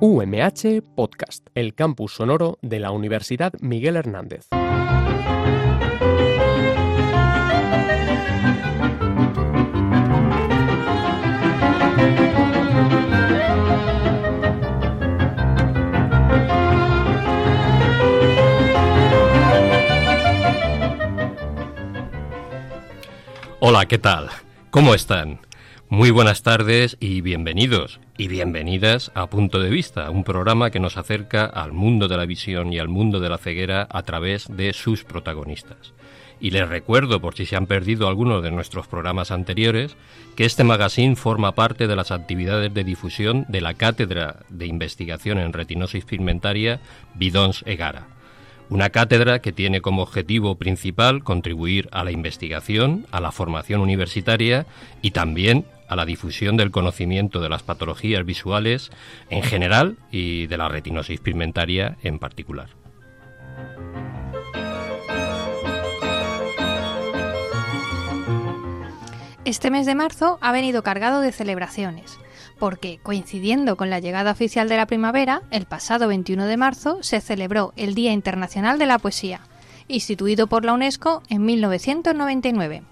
UMH Podcast, el campus sonoro de la Universidad Miguel Hernández. Hola, ¿qué tal? ¿Cómo están? Muy buenas tardes y bienvenidos y bienvenidas a Punto de Vista, un programa que nos acerca al mundo de la visión y al mundo de la ceguera a través de sus protagonistas. Y les recuerdo, por si se han perdido algunos de nuestros programas anteriores, que este magazine forma parte de las actividades de difusión de la Cátedra de Investigación en Retinosis Pigmentaria Bidons Egara una cátedra que tiene como objetivo principal contribuir a la investigación, a la formación universitaria y también a la difusión del conocimiento de las patologías visuales en general y de la retinosis pigmentaria en particular. Este mes de marzo ha venido cargado de celebraciones porque, coincidiendo con la llegada oficial de la primavera, el pasado 21 de marzo se celebró el Día Internacional de la Poesía, instituido por la UNESCO en 1999.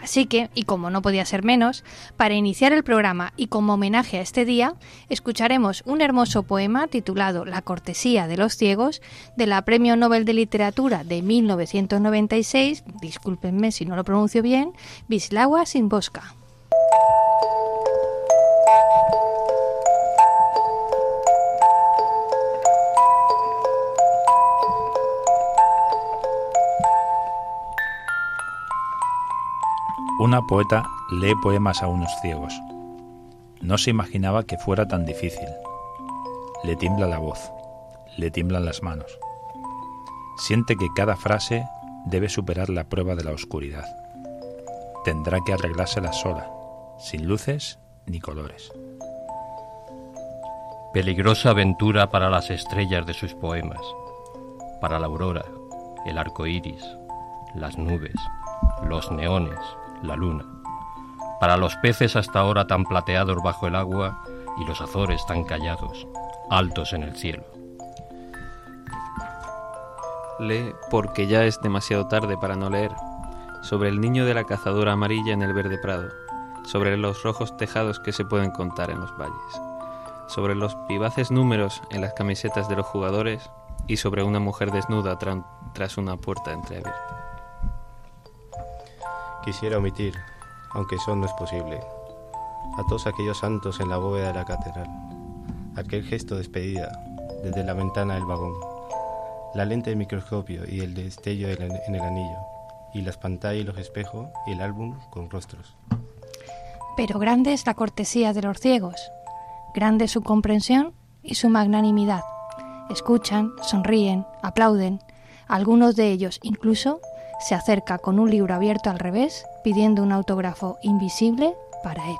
Así que, y como no podía ser menos, para iniciar el programa y como homenaje a este día, escucharemos un hermoso poema titulado La cortesía de los ciegos de la Premio Nobel de Literatura de 1996, discúlpenme si no lo pronuncio bien, Wisława Szymborska. Una poeta lee poemas a unos ciegos. No se imaginaba que fuera tan difícil. Le tiembla la voz, le tiemblan las manos. Siente que cada frase debe superar la prueba de la oscuridad. Tendrá que arreglársela sola, sin luces ni colores. Peligrosa aventura para las estrellas de sus poemas, para la aurora, el arco iris, las nubes, los neones, la luna. Para los peces hasta ahora tan plateados bajo el agua y los azores tan callados, altos en el cielo. Lee porque ya es demasiado tarde para no leer. Sobre el niño de la cazadora amarilla en el verde prado. Sobre los rojos tejados que se pueden contar en los valles. Sobre los vivaces números en las camisetas de los jugadores y sobre una mujer desnuda tras una puerta entreabierta. Quisiera omitir, aunque eso no es posible, a todos aquellos santos en la bóveda de la catedral, aquel gesto de despedida desde la ventana del vagón, la lente de microscopio y el destello en el anillo, y las pantallas y los espejos y el álbum con rostros. Pero grande es la cortesía de los ciegos, grande su comprensión y su magnanimidad. Escuchan, sonríen, aplauden, algunos de ellos incluso se acerca con un libro abierto al revés pidiendo un autógrafo invisible para él.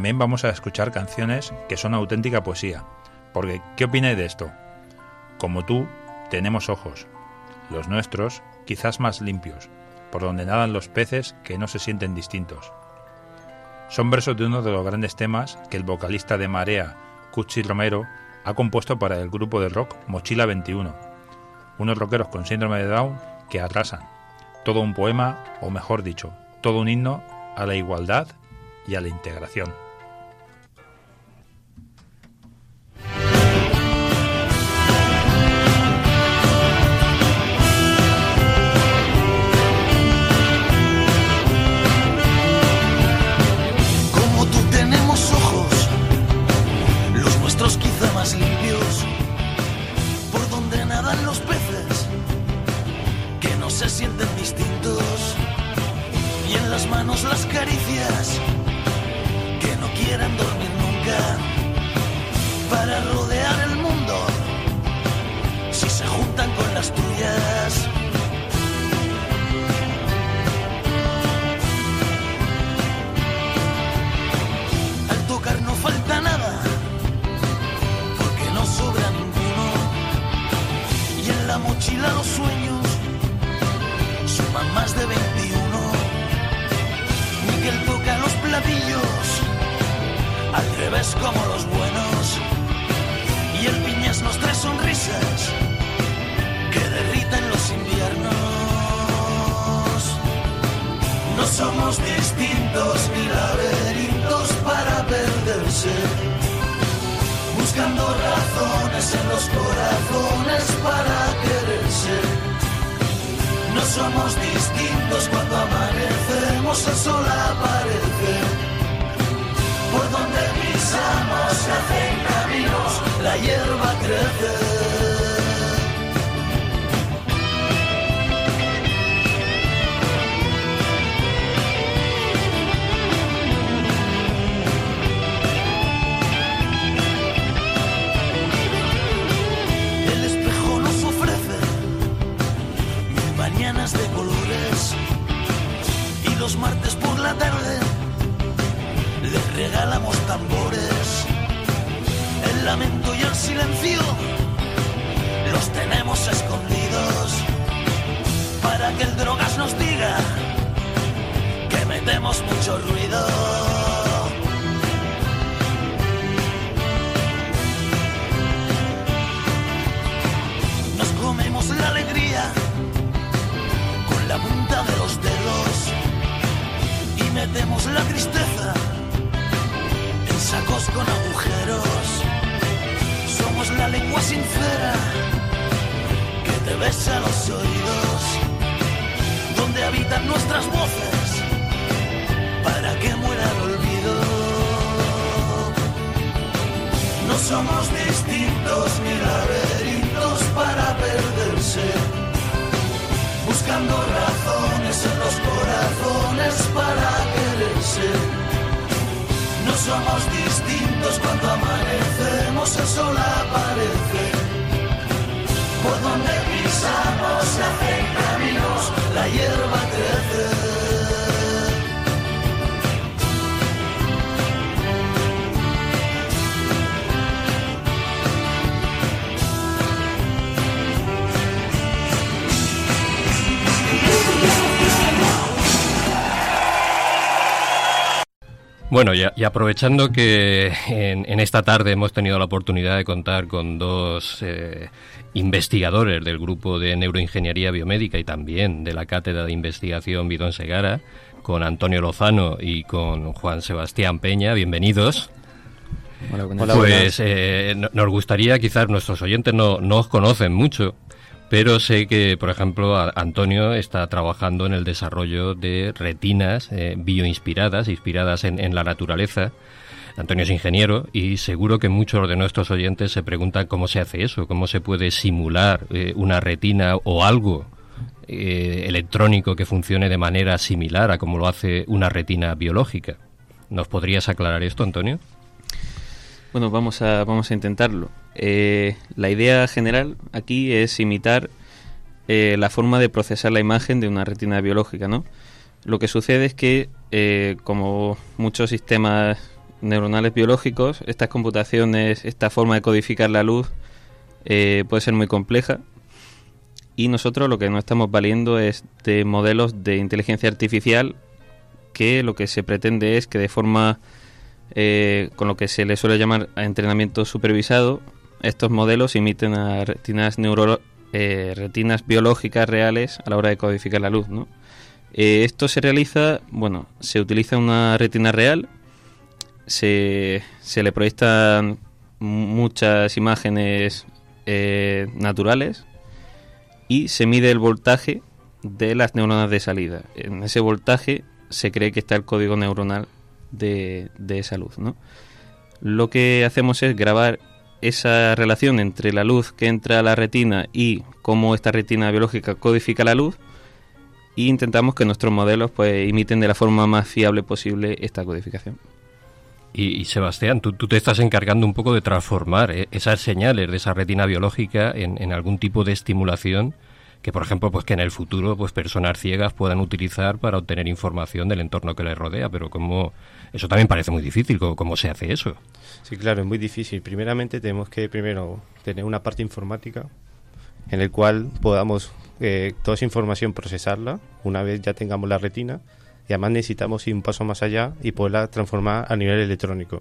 También vamos a escuchar canciones que son auténtica poesía. Porque, ¿qué opináis de esto? Como tú, tenemos ojos. Los nuestros, quizás más limpios, por donde nadan los peces que no se sienten distintos. Son versos de uno de los grandes temas que el vocalista de Marea, Cuchi Romero, ha compuesto para el grupo de rock Mochila 21. Unos rockeros con síndrome de Down que arrasan. Todo un poema, o mejor dicho, todo un himno a la igualdad y a la integración. Árabes como los buenos. Y el piñas nos trae sonrisas que derriten los inviernos. No somos distintos ni laberintos para perderse. Buscando razones en los corazones para quererse. No somos distintos cuando amanecemos, el sol aparece. Por donde pisamos se hacen caminos, la hierba crece. El espejo nos ofrece mañanas de colores y los martes por la tarde regalamos tambores. El lamento y el silencio los tenemos escondidos para que el drogas nos diga que metemos mucho ruido. Nos comemos la alegría con la punta de los dedos y metemos la tristeza sacos con agujeros. Somos la lengua sincera que te besa los oídos, donde habitan nuestras voces para que muera el olvido. No somos distintos ni laberintos para perderse. Buscando somos distintos cuando amanecemos, el sol aparece. Por donde pisamos se hacen Bueno, y, y aprovechando que en, en esta tarde hemos tenido la oportunidad de contar con dos eh, investigadores del grupo de neuroingeniería biomédica y también de la cátedra de investigación Bidón Segara, con Antonio Lozano y con Juan Sebastián Peña, bienvenidos. Hola, buenas Pues eh, no- nos gustaría, quizás nuestros oyentes no, no os conocen mucho, pero sé que, por ejemplo, Antonio está trabajando en el desarrollo de retinas eh, bioinspiradas, inspiradas en, en la naturaleza. Antonio es ingeniero y seguro que muchos de nuestros oyentes se preguntan cómo se hace eso, cómo se puede simular eh, una retina o algo eh, electrónico que funcione de manera similar a como lo hace una retina biológica. ¿Nos podrías aclarar esto, Antonio? Bueno, vamos a, vamos a intentarlo. Eh, la idea general aquí es imitar eh, la forma de procesar la imagen de una retina biológica, ¿no? Lo que sucede es que, eh, como muchos sistemas neuronales biológicos, estas computaciones, esta forma de codificar la luz eh, puede ser muy compleja. Y nosotros lo que nos estamos valiendo es de modelos de inteligencia artificial que lo que se pretende es que de forma eh, con lo que se le suele llamar entrenamiento supervisado, estos modelos imiten a retinas, neuro, eh, biológicas reales a la hora de codificar la luz. Eh, esto se realiza, bueno, se utiliza una retina real, se, se le proyectan muchas imágenes naturales y se mide el voltaje de las neuronas de salida. En ese voltaje se cree que está el código neuronal de, de esa luz. ¿no? Lo que hacemos es grabar esa relación entre la luz que entra a la retina y cómo esta retina biológica codifica la luz e intentamos que nuestros modelos pues imiten de la forma más fiable posible esta codificación. Y, y Sebastián, tú, tú te estás encargando un poco de transformar eh, esas señales de esa retina biológica en, en algún tipo de estimulación que, por ejemplo, pues que en el futuro pues personas ciegas puedan utilizar para obtener información del entorno que les rodea. Pero como eso también parece muy difícil, ¿cómo, se hace eso? Sí, claro, es muy difícil. Primeramente tenemos que primero tener una parte informática en el cual podamos eh, toda esa información procesarla una vez ya tengamos la retina y además necesitamos ir un paso más allá y poderla transformar a nivel electrónico.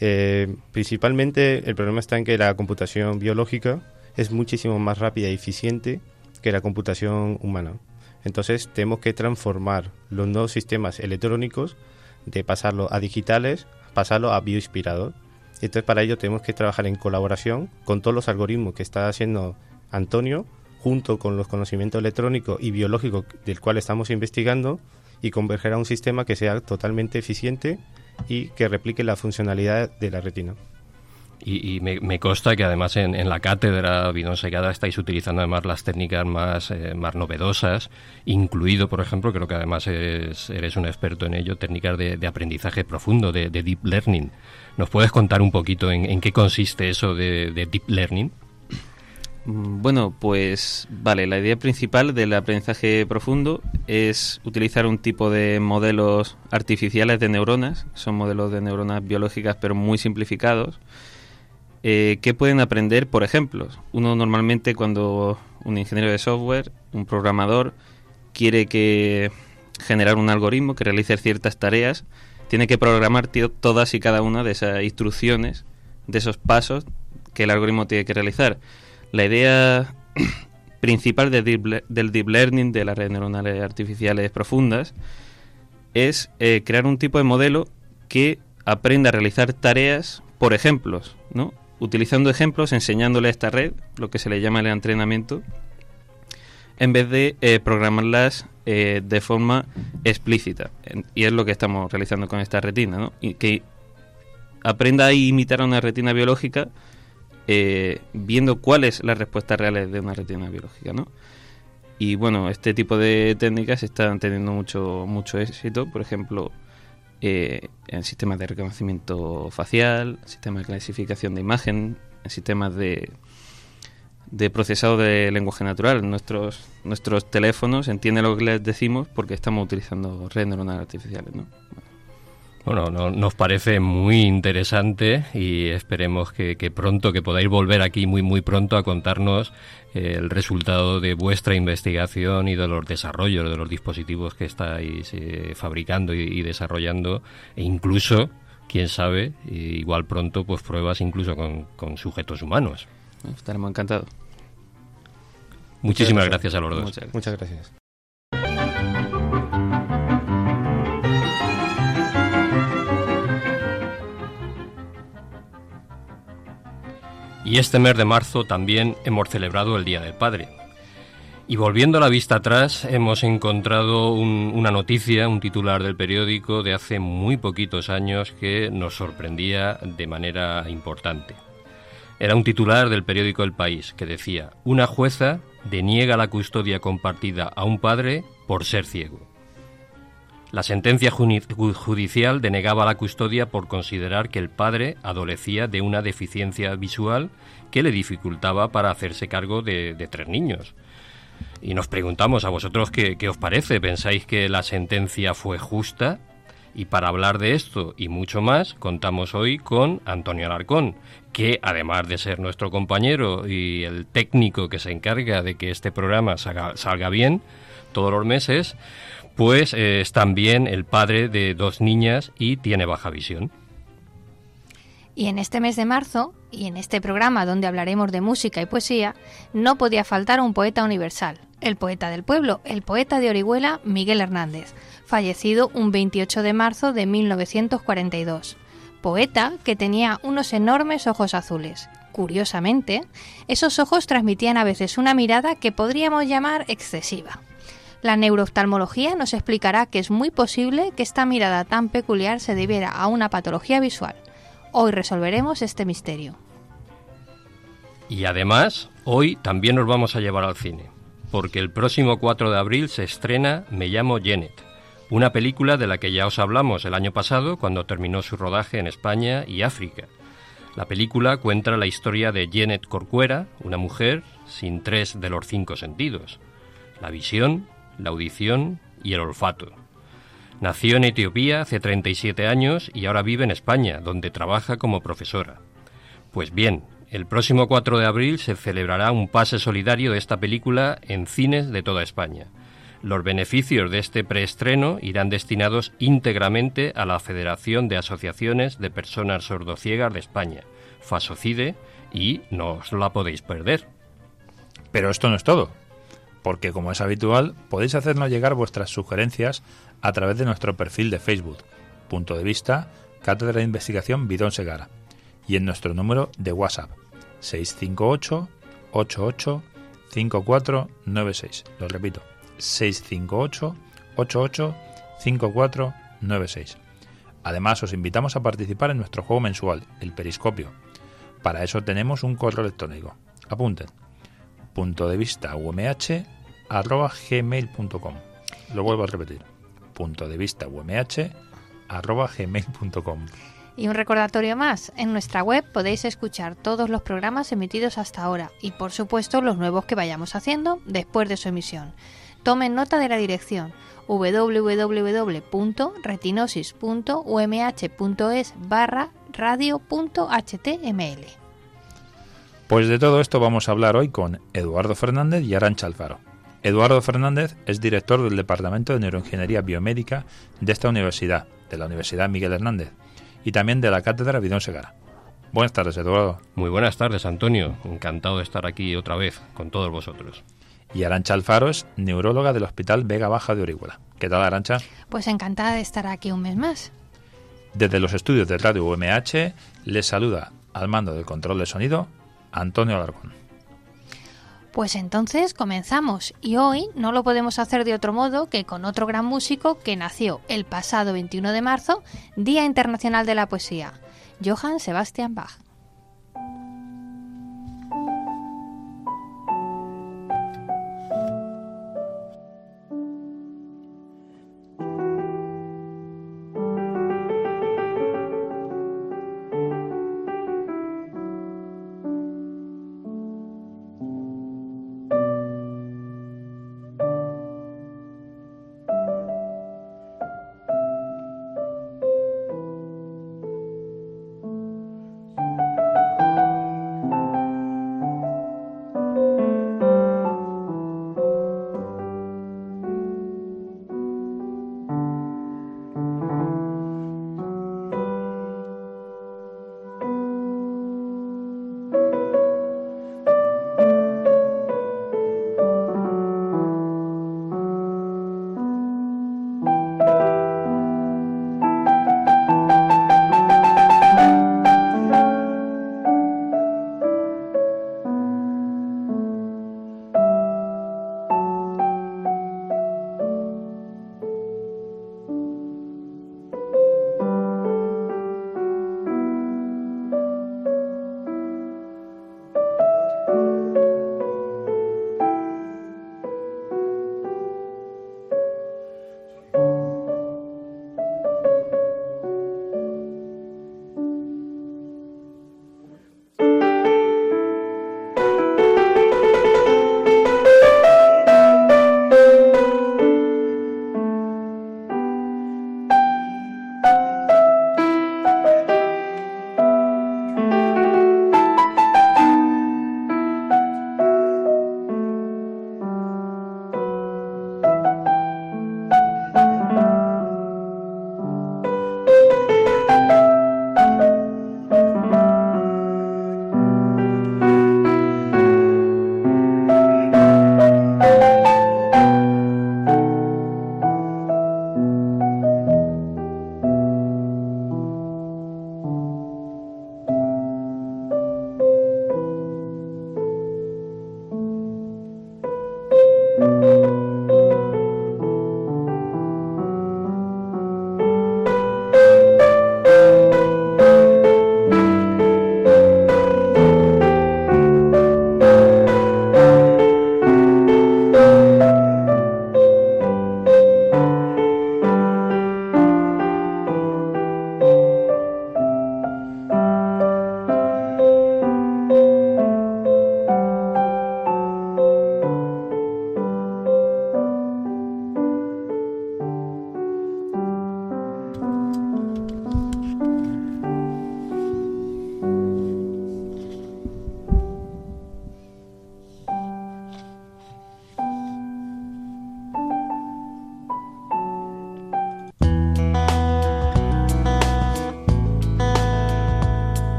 Eh, principalmente el problema está en que la computación biológica es muchísimo más rápida y eficiente que la computación humana. Entonces tenemos que transformar los nuevos sistemas electrónicos de pasarlo a digitales, pasarlo a bioinspirador. Entonces para ello tenemos que trabajar en colaboración con todos los algoritmos que está haciendo Antonio, junto con los conocimientos electrónicos y biológicos del cual estamos investigando, y converger a un sistema que sea totalmente eficiente y que replique la funcionalidad de la retina. Y, me, consta que además en, la cátedra Vidón estáis utilizando además las técnicas más, eh, más novedosas, incluido, por ejemplo, creo que además eres un experto en ello, técnicas de, aprendizaje profundo, de, deep learning. ¿Nos puedes contar un poquito en, qué consiste eso de, deep learning? Mm, bueno, pues vale, la idea principal del aprendizaje profundo es utilizar un tipo de modelos artificiales de neuronas, son modelos de neuronas biológicas pero muy simplificados, eh, ¿Qué pueden aprender por ejemplos? Uno normalmente cuando un ingeniero de software, un programador, quiere que generar un algoritmo que realice ciertas tareas, tiene que programar todas y cada una de esas instrucciones, de esos pasos que el algoritmo tiene que realizar. La idea principal del deep, learning, de las redes neuronales artificiales profundas, es eh, crear un tipo de modelo que aprenda a realizar tareas por ejemplos, ¿no? Utilizando ejemplos, enseñándole a esta red, lo que se le llama el entrenamiento, en vez de eh, programarlas eh, de forma explícita. Y es lo que estamos realizando con esta retina, ¿no? Y que aprenda a imitar a una retina biológica eh, viendo cuáles las respuestas reales de una retina biológica, ¿no? Y bueno, este tipo de técnicas están teniendo mucho, mucho éxito. Por ejemplo, eh, en sistemas de reconocimiento facial, sistemas de clasificación de imagen, en sistemas de, de procesado de lenguaje natural. Nuestros, nuestros teléfonos entienden lo que les decimos porque estamos utilizando redes neuronales artificiales. ¿no? Bueno, nos parece muy interesante y esperemos que, pronto, que podáis volver aquí muy, muy pronto a contarnos eh, el resultado de vuestra investigación y de los desarrollos de los dispositivos que estáis eh, fabricando y, desarrollando e incluso, quién sabe, igual pronto pues pruebas incluso con, sujetos humanos. Estaremos encantados. Muchísimas gracias. a los dos. Muchas gracias. Y este mes de marzo también hemos celebrado el Día del Padre. Y volviendo la vista atrás, hemos encontrado una noticia, un titular del periódico de hace muy poquitos años que nos sorprendía de manera importante. Era un titular del periódico El País que decía, una jueza deniega la custodia compartida a un padre por ser ciego. La sentencia judicial denegaba la custodia por considerar que el padre adolecía de una deficiencia visual que le dificultaba para hacerse cargo de, tres niños. Y nos preguntamos a vosotros qué, os parece. ¿Pensáis que la sentencia fue justa? Y para hablar de esto y mucho más, contamos hoy con Antonio Alarcón, que además de ser nuestro compañero y el técnico que se encarga de que este programa salga bien todos los meses, pues eh, es también el padre de dos niñas y tiene baja visión. Y en este mes de marzo, y en este programa donde hablaremos de música y poesía, no podía faltar un poeta universal, el poeta del pueblo, el poeta de Orihuela, Miguel Hernández, fallecido un 28 de marzo de 1942. Poeta que tenía unos enormes ojos azules. Curiosamente, esos ojos transmitían a veces una mirada que podríamos llamar excesiva. La neurooftalmología nos explicará que es muy posible que esta mirada tan peculiar se debiera a una patología visual. Hoy resolveremos este misterio. Y además, hoy también nos vamos a llevar al cine, porque el próximo 4 de abril se estrena Me llamo Janet, una película de la que ya os hablamos el año pasado cuando terminó su rodaje en España y África. La película cuenta la historia de Janet Corcuera, una mujer sin tres de los cinco sentidos, la visión, la audición y el olfato. Nació en Etiopía hace 37 años y ahora vive en España, donde trabaja como profesora. Pues bien, el próximo 4 de abril se celebrará un pase solidario de esta película en cines de toda España. Los beneficios de este preestreno irán destinados íntegramente a la Federación de Asociaciones de Personas Sordociegas de España, FASOCIDE, y no os la podéis perder. Pero esto no es todo, porque como es habitual, podéis hacernos llegar vuestras sugerencias a través de nuestro perfil de Facebook, punto de vista, Cátedra de Investigación Bidón Segara, y en nuestro número de WhatsApp, 658 88 5496. Lo repito, 658 88 5496. Además, os invitamos a participar en nuestro juego mensual, el Periscopio. Para eso tenemos un correo electrónico. Apunten. Punto de vista umh arroba gmail.com. Lo vuelvo a repetir. Punto de vista umh arroba gmail.com. Y un recordatorio más, en nuestra web podéis escuchar todos los programas emitidos hasta ahora y por supuesto los nuevos que vayamos haciendo después de su emisión. Tomen nota de la dirección www.retinosis.umh.es barra radio.html. Pues de todo esto vamos a hablar hoy con Eduardo Fernández y Arancha Alfaro. Eduardo Fernández es director del Departamento de Neuroingeniería Biomédica de esta universidad, de la Universidad Miguel Hernández, y también de la Cátedra Bidón Segara. Buenas tardes, Eduardo. Muy buenas tardes, Antonio. Encantado de estar aquí otra vez con todos vosotros. Y Arancha Alfaro es neuróloga del Hospital Vega Baja de Orihuela. ¿Qué tal, Arancha? Pues encantada de estar aquí un mes más. Desde los estudios de Radio UMH les saluda al mando del control de sonido Antonio Alarcón. Pues entonces comenzamos y hoy no lo podemos hacer de otro modo que con otro gran músico que nació el pasado 21 de marzo, Día Internacional de la Poesía, Johann Sebastian Bach.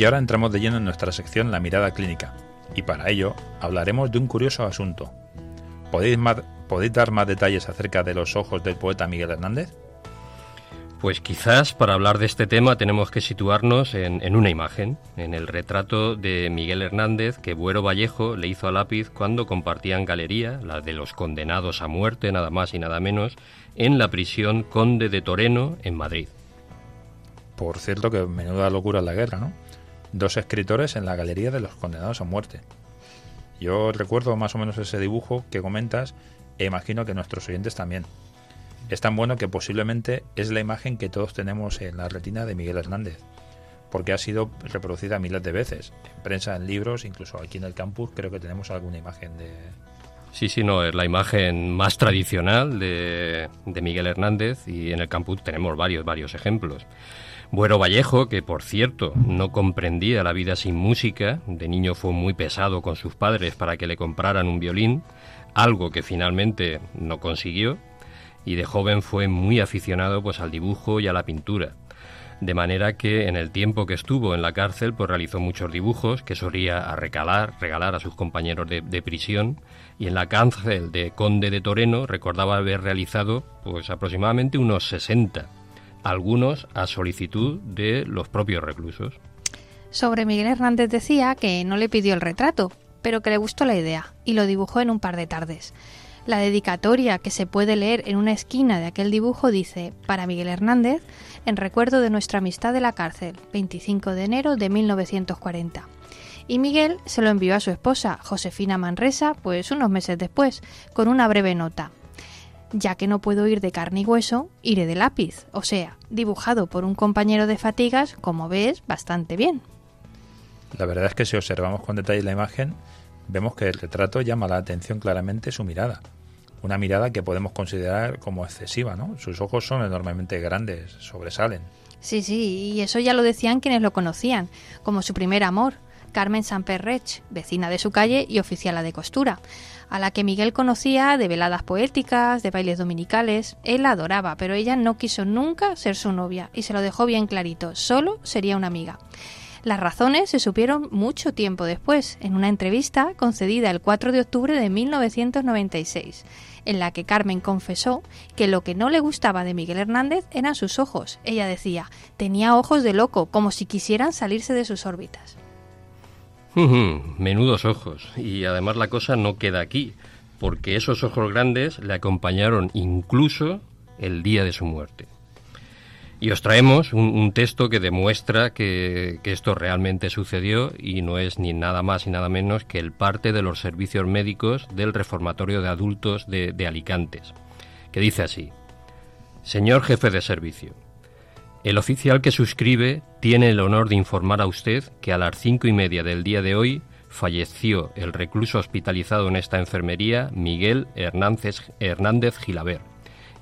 Y ahora entramos de lleno en nuestra sección La mirada clínica, y para ello hablaremos de un curioso asunto. ¿Podéis, ¿Podéis dar más detalles acerca de los ojos del poeta Miguel Hernández? Pues quizás para hablar de este tema tenemos que situarnos en, una imagen, en el retrato de Miguel Hernández que Buero Vallejo le hizo a lápiz cuando compartían galería, la de los condenados a muerte, nada más y nada menos, en la prisión Conde de Toreno, en Madrid. Por cierto que menuda locura en la guerra, ¿no? Dos escritores en la galería de los condenados a muerte. Yo recuerdo más o menos ese dibujo que comentas e imagino que nuestros oyentes también es tan bueno que posiblemente es la imagen que todos tenemos en la retina de Miguel Hernández, porque ha sido reproducida miles de veces, en prensa, en libros, incluso aquí en el campus creo que tenemos alguna imagen de... Sí, sí, no, es la imagen más tradicional de, de Miguel Hernández y en el campus tenemos varios, varios ejemplos. Buero Vallejo, que por cierto no comprendía la vida sin música, de niño fue muy pesado con sus padres para que le compraran un violín, algo que finalmente no consiguió, y de joven fue muy aficionado pues al dibujo y a la pintura. De manera que en el tiempo que estuvo en la cárcel pues realizó muchos dibujos que solía regalar, regalar a sus compañeros de, prisión y en la cárcel de Conde de Toreno recordaba haber realizado pues aproximadamente unos 60, algunos a solicitud de los propios reclusos. Sobre Miguel Hernández decía que no le pidió el retrato, pero que le gustó la idea y lo dibujó en un par de tardes. La dedicatoria que se puede leer en una esquina de aquel dibujo dice, para Miguel Hernández, en recuerdo de nuestra amistad de la cárcel, 25 de enero de 1940. Y Miguel se lo envió a su esposa, Josefina Manresa, pues unos meses después, con una breve nota. Ya que no puedo ir de carne y hueso, iré de lápiz, o sea, dibujado por un compañero de fatigas, como ves, bastante bien. La verdad es que si observamos con detalle la imagen, vemos que el retrato llama la atención claramente su mirada. Una mirada que podemos considerar como excesiva, ¿no? Sus ojos son enormemente grandes, sobresalen. Sí, sí, y eso ya lo decían quienes lo conocían, como su primer amor, Carmen Samperrech, vecina de su calle y oficiala de costura, a la que Miguel conocía de veladas poéticas, de bailes dominicales. Él la adoraba, pero ella no quiso nunca ser su novia y se lo dejó bien clarito, solo sería una amiga. Las razones se supieron mucho tiempo después, en una entrevista concedida el 4 de octubre de 1996, en la que Carmen confesó que lo que no le gustaba de Miguel Hernández eran sus ojos. Ella decía, tenía ojos de loco, como si quisieran salirse de sus órbitas. Menudos ojos. Y además la cosa no queda aquí, porque esos ojos grandes le acompañaron incluso el día de su muerte. Y os traemos un, texto que demuestra que, esto realmente sucedió y no es ni nada más ni nada menos que el parte de los servicios médicos del Reformatorio de Adultos de, de Alicantes, que dice así, Señor jefe de servicio, el oficial que suscribe tiene el honor de informar a usted que a las cinco y media del día de hoy falleció el recluso hospitalizado en esta enfermería Miguel Hernández, Hernández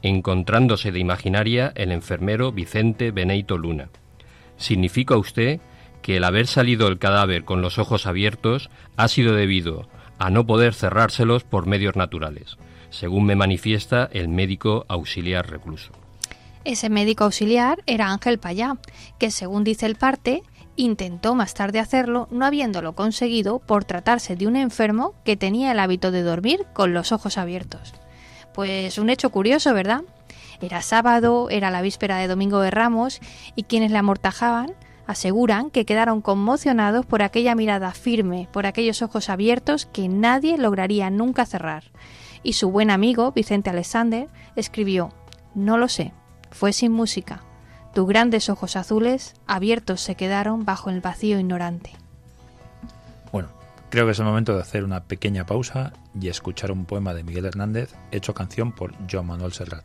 encontrándose de imaginaria el enfermero Vicente Beneito Luna. ¿Significa usted que el haber salido el cadáver con los ojos abiertos ha sido debido a no poder cerrárselos por medios naturales, según me manifiesta el médico auxiliar recluso? Ese médico auxiliar era Ángel Payá, que según dice el parte, intentó más tarde hacerlo, no habiéndolo conseguido por tratarse de un enfermo que tenía el hábito de dormir con los ojos abiertos. Pues un hecho curioso, ¿verdad? Era sábado, era la víspera de Domingo de Ramos y quienes le amortajaban aseguran que quedaron conmocionados por aquella mirada firme, por aquellos ojos abiertos que nadie lograría nunca cerrar. Y su buen amigo, Vicente Alexander, escribió, No lo sé, fue sin música. Tus grandes ojos azules abiertos se quedaron bajo el vacío ignorante. Bueno, Creo que es el momento de hacer una pequeña pausa y escuchar un poema de Miguel Hernández hecho canción por Joan Manuel Serrat.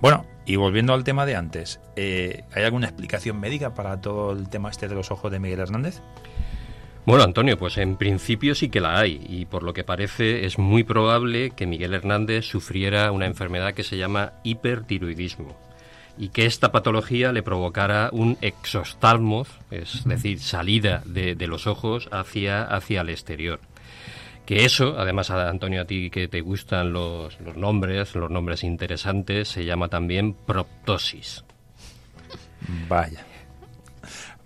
Bueno, y volviendo al tema de antes, eh, ¿hay alguna explicación médica para todo el tema este de los ojos de Miguel Hernández? Bueno, Antonio, pues en principio sí que la hay y por lo que parece es muy probable que Miguel Hernández sufriera una enfermedad que se llama hipertiroidismo y que esta patología le provocara un exostalmos, es decir, salida de, los ojos hacia, hacia el exterior. Que eso, además, Antonio, a ti que te gustan los, los nombres, los nombres interesantes, se llama también proptosis. Vaya.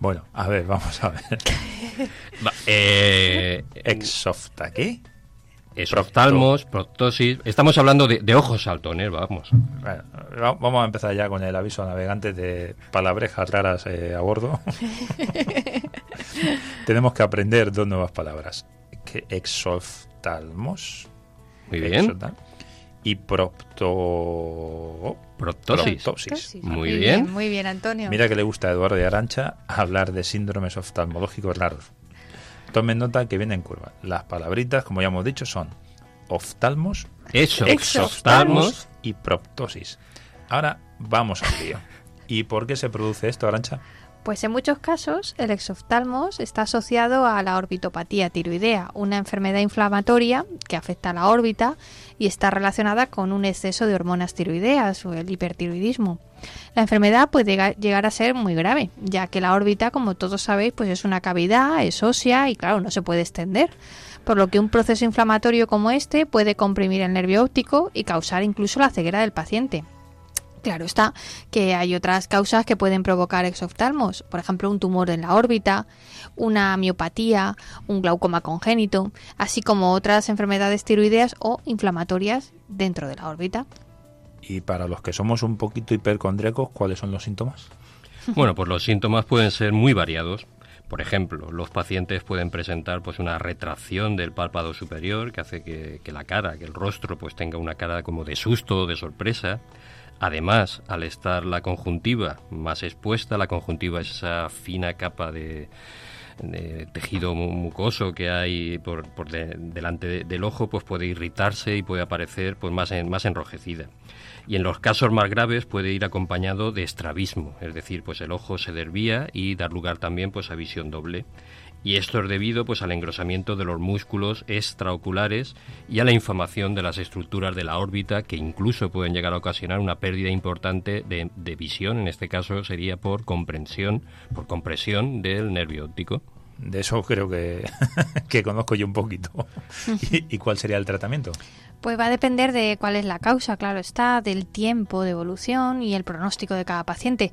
Bueno, a ver, vamos a ver. Va, eh, ¿Exofta qué? Exoftalmos, proptosis. Estamos hablando de, de ojos saltones, vamos. Bueno, vamos a empezar ya con el aviso a navegantes de palabrejas raras eh, a bordo. Tenemos que aprender dos nuevas palabras. Que exoftalmos. Muy bien. exoftal- Y propto... Proptosis. proptosis. Muy bien. Muy bien, Antonio. Mira que le gusta a Eduardo de Arancha hablar de síndromes oftalmológicos raros. Tomen nota que viene en curva. Las palabritas, como ya hemos dicho, son oftalmos, Eso, exoftalmos. y proptosis. Ahora vamos al lío. ¿Y por qué se produce esto, Arancha? Pues en muchos casos el exoftalmos está asociado a la orbitopatía tiroidea, una enfermedad inflamatoria que afecta a la órbita y está relacionada con un exceso de hormonas tiroideas o el hipertiroidismo. La enfermedad puede llega- llegar a ser muy grave, ya que la órbita, como todos sabéis, pues es una cavidad, es ósea y claro, no se puede extender. Por lo que un proceso inflamatorio como este puede comprimir el nervio óptico y causar incluso la ceguera del paciente. Claro está que hay otras causas que pueden provocar exoftalmos, por ejemplo un tumor en la órbita, una miopatía, un glaucoma congénito, así como otras enfermedades tiroideas o inflamatorias dentro de la órbita. Y para los que somos un poquito hipercondríacos, ¿cuáles son los síntomas? Bueno, pues los síntomas pueden ser muy variados. Por ejemplo, los pacientes pueden presentar pues una retracción del párpado superior que hace que, que la cara, que el rostro pues tenga una cara como de susto o de sorpresa. Además, al estar la conjuntiva más expuesta, la conjuntiva es esa fina capa de, de tejido mucoso que hay por, delante del ojo, pues puede irritarse y puede aparecer pues más, más enrojecida. Y en los casos más graves puede ir acompañado de estrabismo, es decir, pues el ojo se desvía y dar lugar también pues a visión doble y esto es debido pues al engrosamiento de los músculos extraoculares y a la inflamación de las estructuras de la órbita que incluso pueden llegar a ocasionar una pérdida importante de, de visión, en este caso sería por comprensión, por compresión del nervio óptico. De eso creo que, que conozco yo un poquito. ¿Y, ¿Y cuál sería el tratamiento? Pues va a depender de cuál es la causa, claro está, del tiempo de evolución y el pronóstico de cada paciente.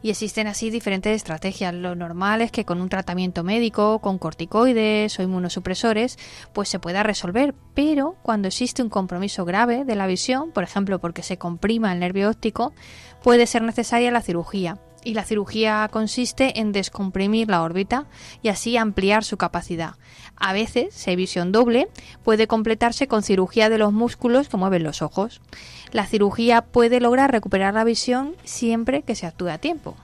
Y existen así diferentes estrategias. Lo normal es que con un tratamiento médico, con corticoides o inmunosupresores, pues se pueda resolver. Pero cuando existe un compromiso grave de la visión, por ejemplo porque se comprima el nervio óptico, puede ser necesaria la cirugía y la cirugía consiste en descomprimir la órbita y así ampliar su capacidad. A veces, si hay visión doble, puede completarse con cirugía de los músculos que mueven los ojos. La cirugía puede lograr recuperar la visión siempre que se actúe a tiempo.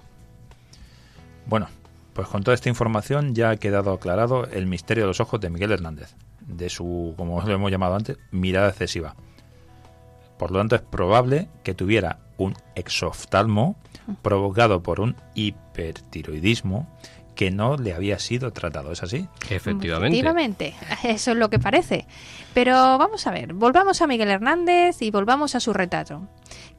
Bueno, pues con toda esta información ya ha quedado aclarado el misterio de los ojos de Miguel Hernández, de su, como lo hemos llamado antes, mirada excesiva. Por lo tanto, es probable que tuviera un exoftalmo provocado por un hipertiroidismo que no le había sido tratado. ¿Es así? Efectivamente. Efectivamente, eso es lo que parece. Pero vamos a ver, volvamos a Miguel Hernández y volvamos a su retrato.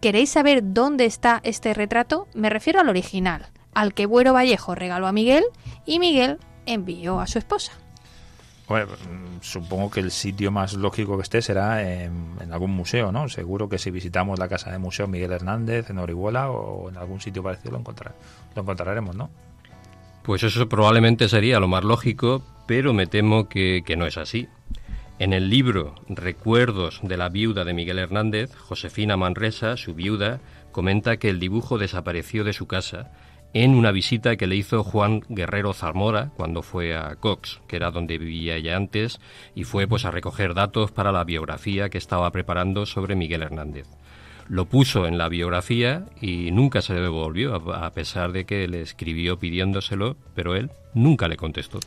¿Queréis saber dónde está este retrato? Me refiero al original, al que Buero Vallejo regaló a Miguel y Miguel envió a su esposa. Bueno, supongo que el sitio más lógico que esté será en, algún museo, ¿no? Seguro que si visitamos la casa de museo Miguel Hernández en Orihuela o en algún sitio parecido lo, encontrar, lo encontraremos, ¿no? Pues eso probablemente sería lo más lógico, pero me temo que, que no es así. En el libro Recuerdos de la viuda de Miguel Hernández, Josefina Manresa, su viuda, comenta que el dibujo desapareció de su casa en una visita que le hizo Juan Guerrero Zamora cuando fue a Cox, que era donde vivía ella antes, y fue pues a recoger datos para la biografía que estaba preparando sobre Miguel Hernández. Lo puso en la biografía y nunca se le devolvió, a pesar de que le escribió pidiéndoselo, pero él nunca le contestó.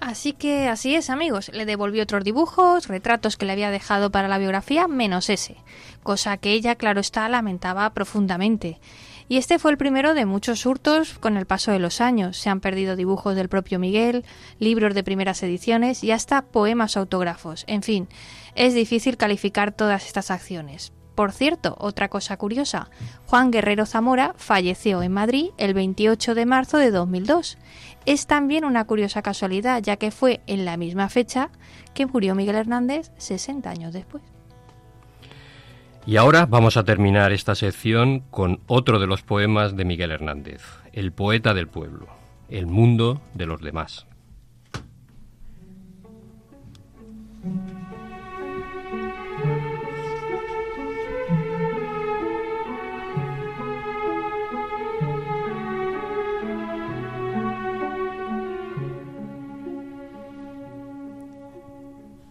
Así que así es, amigos. Le devolvió otros dibujos, retratos que le había dejado para la biografía, menos ese, cosa que ella, claro está, lamentaba profundamente. Y este fue el primero de muchos hurtos con el paso de los años. Se han perdido dibujos del propio Miguel, libros de primeras ediciones y hasta poemas autógrafos. En fin, es difícil calificar todas estas acciones. Por cierto, otra cosa curiosa, Juan Guerrero Zamora falleció en Madrid el 28 de marzo de 2002. Es también una curiosa casualidad, ya que fue en la misma fecha que murió Miguel Hernández 60 años después. Y ahora vamos a terminar esta sección con otro de los poemas de Miguel Hernández, El poeta del pueblo, el mundo de los demás.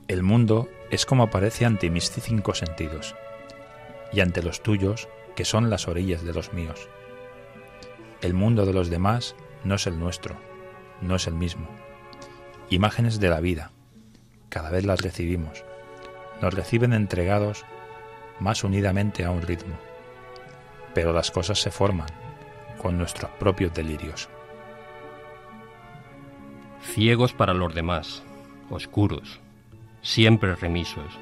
El mundo es como aparece ante mis cinco sentidos y ante los tuyos, que son las orillas de los míos. El mundo de los demás no es el nuestro, no es el mismo. Imágenes de la vida, cada vez las recibimos, nos reciben entregados más unidamente a un ritmo, pero las cosas se forman con nuestros propios delirios. Ciegos para los demás, oscuros, siempre remisos,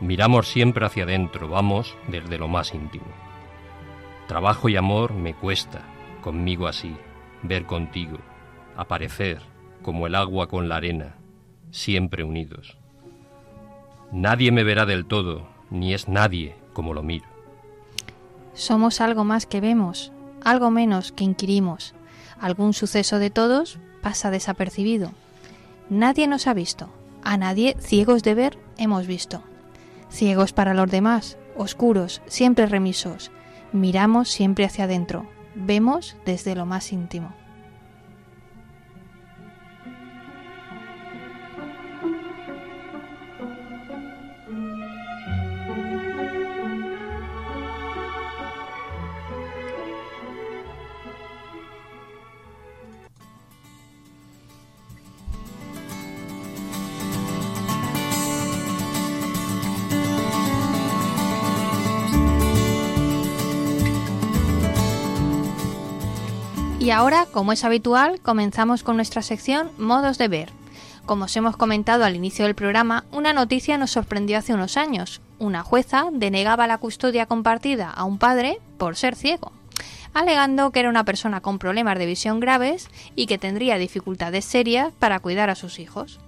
Miramos siempre hacia adentro, vamos desde lo más íntimo. Trabajo y amor me cuesta, conmigo así, ver contigo, aparecer como el agua con la arena, siempre unidos. Nadie me verá del todo, ni es nadie como lo miro. Somos algo más que vemos, algo menos que inquirimos. Algún suceso de todos pasa desapercibido. Nadie nos ha visto, a nadie ciegos de ver hemos visto ciegos para los demás, oscuros, siempre remisos. Miramos siempre hacia adentro, vemos desde lo más íntimo. Ahora, como es habitual, comenzamos con nuestra sección Modos de ver. Como os hemos comentado al inicio del programa, una noticia nos sorprendió hace unos años. Una jueza denegaba la custodia compartida a un padre por ser ciego, alegando que era una persona con problemas de visión graves y que tendría dificultades serias para cuidar a sus hijos.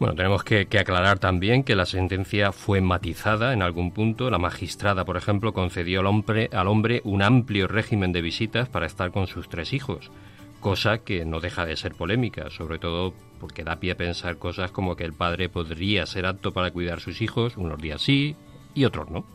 Bueno, tenemos que, aclarar también que la sentencia fue matizada en algún punto. La magistrada, por ejemplo, concedió al hombre, al hombre un amplio régimen de visitas para estar con sus tres hijos, cosa que no deja de ser polémica, sobre todo porque da pie a pensar cosas como que el padre podría ser apto para cuidar a sus hijos unos días sí y otros no.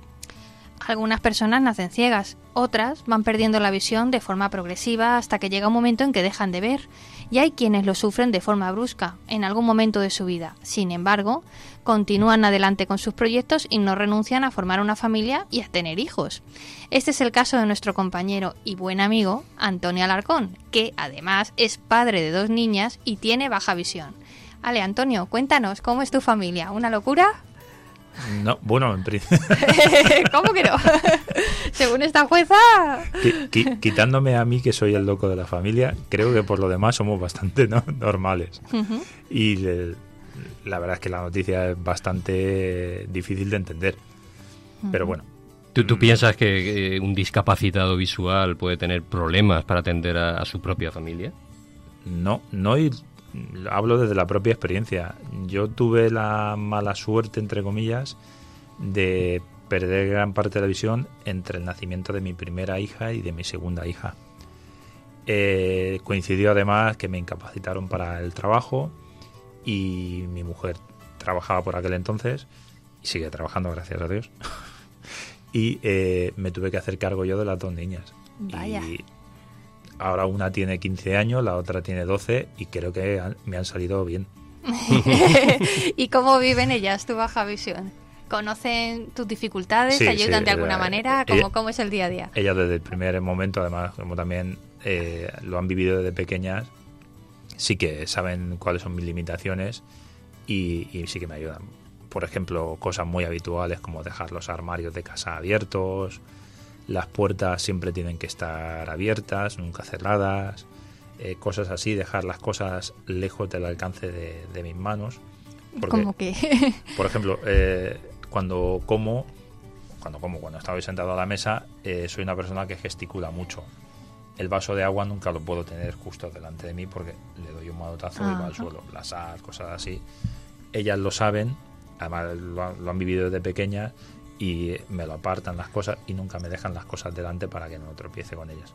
Algunas personas nacen ciegas, otras van perdiendo la visión de forma progresiva hasta que llega un momento en que dejan de ver, y hay quienes lo sufren de forma brusca, en algún momento de su vida. Sin embargo, continúan adelante con sus proyectos y no renuncian a formar una familia y a tener hijos. Este es el caso de nuestro compañero y buen amigo Antonio Alarcón, que además es padre de dos niñas y tiene baja visión. Ale, Antonio, cuéntanos, ¿cómo es tu familia? ¿Una locura? No, bueno, en principio. ¿Cómo que no? Según esta jueza. quitándome a mí, que soy el loco de la familia, creo que por lo demás somos bastante ¿no? normales. Y la verdad es que la noticia es bastante difícil de entender. Pero bueno. ¿Tú, ¿Tú, piensas que un discapacitado visual puede tener problemas para atender a, a su propia familia? No, no, y hablo desde la propia experiencia. Yo tuve la mala suerte, entre comillas, de perder gran parte de la visión entre el nacimiento de mi primera hija y de mi segunda hija. Eh, coincidió además que me incapacitaron para el trabajo y mi mujer trabajaba por aquel entonces y sigue trabajando, gracias a Dios. y eh, me tuve que hacer cargo yo de las dos niñas. Vaya ahora una tiene 15 años, la otra tiene 12 y creo que me han salido bien. ¿Y cómo viven ellas tu baja visión? ¿Conocen tus dificultades? ¿Te ayudan de alguna manera? ¿Cómo, ¿Cómo, es el día a día? Ellas desde el primer momento, además, como también eh, lo han vivido desde pequeñas, sí que saben cuáles son mis limitaciones y, y sí que me ayudan. Por ejemplo, cosas muy habituales como dejar los armarios de casa abiertos, las puertas siempre tienen que estar abiertas, nunca cerradas, eh, cosas así, dejar las cosas lejos del alcance de, mis manos. ¿Cómo que? por ejemplo, eh, cuando como, cuando como, cuando estoy sentado a la mesa, eh, soy una persona que gesticula mucho. El vaso de agua nunca lo puedo tener justo delante de mí porque le doy un manotazo y va al suelo. La sal, cosas así. Ellas lo saben, además lo han, vivido desde pequeñas y me lo apartan las cosas y nunca me dejan las cosas delante para que no tropiece con ellas.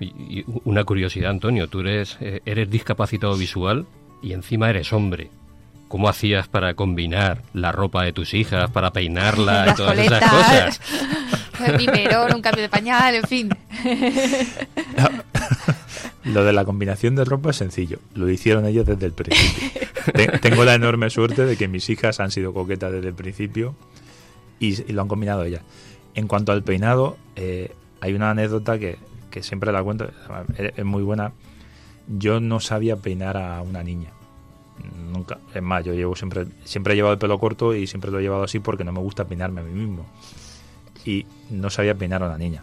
y, una curiosidad, Antonio, tú eres, eh, eres discapacitado visual y encima eres hombre. ¿Cómo hacías para combinar la ropa de tus hijas, para peinarla y todas esas cosas? Biberón, un cambio de pañal, en fin. Lo de la combinación de ropa es sencillo. Lo hicieron ellos desde el principio. Tengo la enorme suerte de que mis hijas han sido coquetas desde el principio y, lo han combinado ella. En cuanto al peinado, eh, hay una anécdota que, siempre la cuento, es, muy buena. Yo no sabía peinar a una niña. Nunca. Es más, yo llevo siempre, siempre he llevado el pelo corto y siempre lo he llevado así porque no me gusta peinarme a mí mismo. Y no sabía peinar a una niña.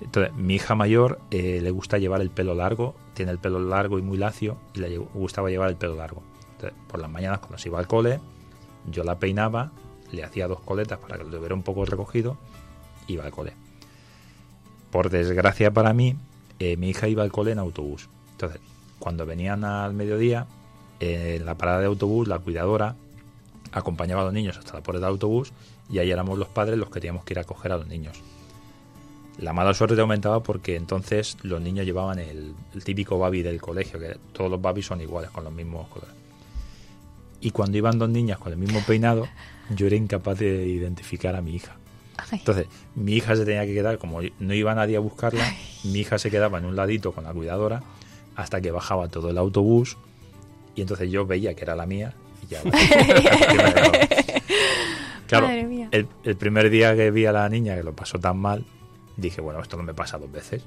Entonces, mi hija mayor eh, le gusta llevar el pelo largo, tiene el pelo largo y muy lacio, y le gustaba llevar el pelo largo. Entonces, por las mañanas, cuando se iba al cole, yo la peinaba, le hacía dos coletas para que lo tuviera un poco recogido, iba al cole. Por desgracia para mí, eh, mi hija iba al cole en autobús. Entonces, cuando venían al mediodía, en la parada de autobús, la cuidadora acompañaba a los niños hasta la puerta del autobús y ahí éramos los padres los que que ir a coger a los niños. La mala suerte aumentaba porque entonces los niños llevaban el, el típico babi del colegio, que todos los babis son iguales, con los mismos colores. Y cuando iban dos niñas con el mismo peinado, yo era incapaz de identificar a mi hija. Entonces, mi hija se tenía que quedar, como no iba nadie a buscarla, mi hija se quedaba en un ladito con la cuidadora hasta que bajaba todo el autobús y entonces yo veía que era la mía y ya. claro, el, el, primer día que vi a la niña que lo pasó tan mal, dije, bueno, esto no me pasa dos veces.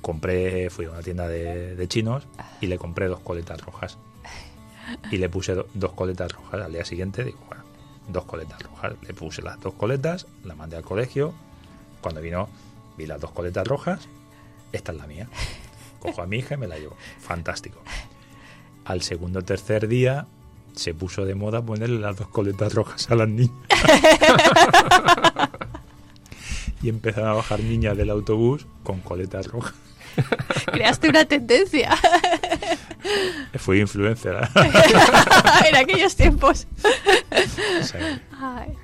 Compré, fui a una tienda de, de chinos y le compré dos coletas rojas. Y le puse dos coletas rojas al día siguiente, digo, bueno, dos coletas rojas. Le puse las dos coletas, la mandé al colegio. Cuando vino, vi las dos coletas rojas esta es la mía. Cojo a mi hija y me la llevo. Fantástico. Al segundo o tercer día se puso de moda ponerle las dos coletas rojas a las niñas. y empezaron a bajar niñas del autobús con coletas rojas. Creaste una tendencia Fui influencer. en aquellos tiempos. O sea, Ay.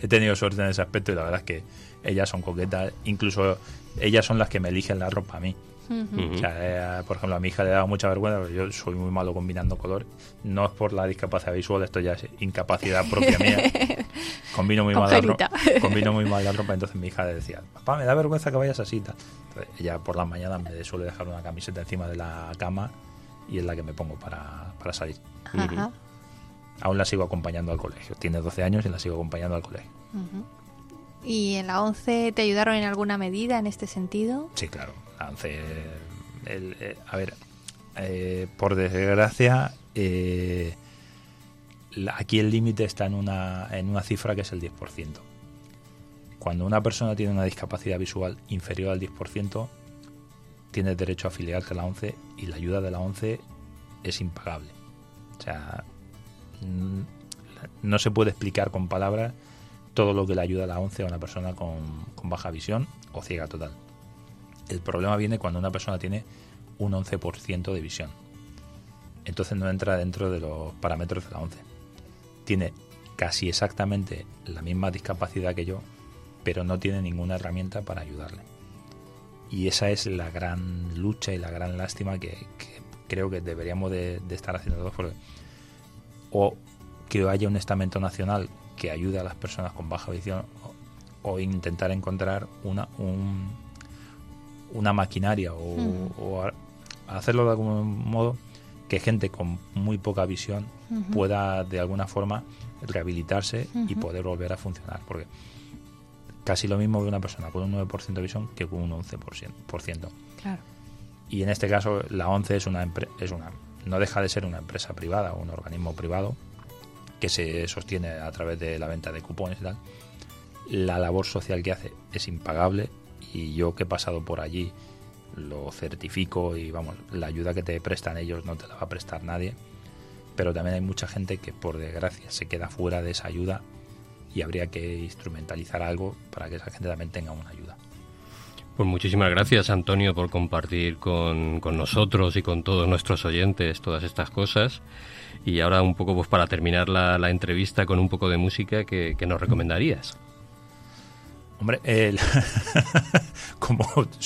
he tenido suerte en ese aspecto y la verdad es que ellas son coquetas. Incluso ellas son las que me eligen la ropa a mí. O sea, eh, por ejemplo, a mi hija le da mucha vergüenza, porque yo soy muy malo combinando color. No es por la discapacidad visual, esto ya es incapacidad propia mía. Combino muy, mal la ro- Congenita. combino muy mal la ropa, entonces mi hija le decía, papá, me da vergüenza que vayas así. Entonces, ella por las mañanas me suele dejar una camiseta encima de la cama y es la que me pongo para, para salir. Ajá. Aún la sigo acompañando al colegio. Tiene 12 años y la sigo acompañando al colegio. ¿Y en la 11 te ayudaron en alguna medida en este sentido? Sí, claro. Lance, el- eh, a ver, eh, por desgracia, eh, la- aquí el límite está en una, en una cifra que es el 10%. Cuando una persona tiene una discapacidad visual inferior al 10%, tiene derecho a afiliarse a la 11 y la ayuda de la 11 es impagable. O sea, mm, no se puede explicar con palabras todo lo que le ayuda a la 11 a una persona con, con baja visión o ciega total. El problema viene cuando una persona tiene un 11% de visión. Entonces no entra dentro de los parámetros de la 11. Tiene casi exactamente la misma discapacidad que yo, pero no tiene ninguna herramienta para ayudarle. Y esa es la gran lucha y la gran lástima que, que creo que deberíamos de, de estar haciendo todos. Porque o que haya un estamento nacional que ayude a las personas con baja visión o, o intentar encontrar una, un, una maquinaria o, Ujú. o a- hacerlo de algún modo que gente con muy poca visión pueda de alguna forma rehabilitarse y poder volver a funcionar. Porque casi lo mismo de una persona con un 9% de visión que con un 11%. por ciento. Claro. Y en este caso la ONCE es una, es una no deja de ser una empresa privada, un organismo privado que se sostiene a través de la venta de cupones y tal. La labor social que hace es impagable y yo que he pasado por allí lo certifico y vamos, la ayuda que te prestan ellos no te la va a prestar nadie. Pero también hay mucha gente que por desgracia se queda fuera de esa ayuda y habría que instrumentalizar algo para que esa gente también tenga una ayuda. Pues muchísimas gracias, Antonio, por compartir con, con nosotros y con todos nuestros oyentes todas estas cosas. Y ahora un poco pues para terminar la, la entrevista con un poco de música que, que nos recomendarías. Hombre, el- como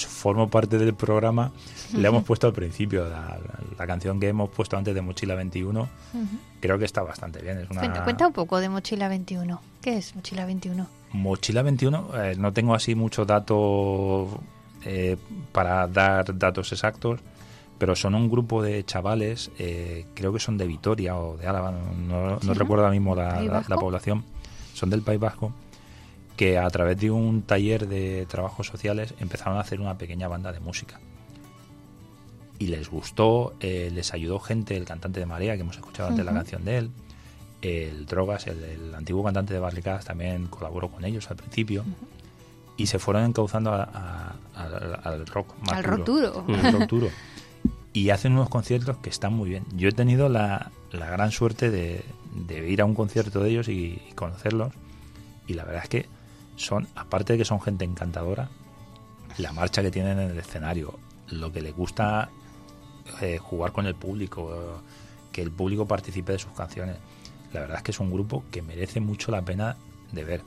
formo parte del programa, le hemos puesto al principio la, la- la canción que hemos puesto antes de Mochila 21. Ujú. Creo que está bastante bien. Es una Cuenta, cuenta un poco de Mochila 21. ¿Qué es Mochila 21? Mochila 21. eh, no tengo así muchos datos eh, para dar datos exactos, pero son un grupo de chavales, eh, creo que son de Vitoria o de Álava, no, no- recuerdo ahora mismo la, ¿País la- población, son del País Vasco, que a través de un taller de trabajos sociales empezaron a hacer una pequeña banda de música. Y les gustó, eh, les ayudó gente, el cantante de Marea, que hemos escuchado antes la canción de él, el Drogas, el, el antiguo cantante de Barricadas, también colaboró con ellos al principio. Y se fueron encauzando a- a- al- al rock más Al rock duro. al rock duro. Y hacen unos conciertos que están muy bien. Yo he tenido la, la gran suerte de, de ir a un concierto de ellos y, y conocerlos. Y la verdad es que son, aparte de que son gente encantadora, la marcha que tienen en el escenario, lo que les gusta eh, jugar con el público, que el público participe de sus canciones. La verdad es que es un grupo que merece mucho la pena de ver.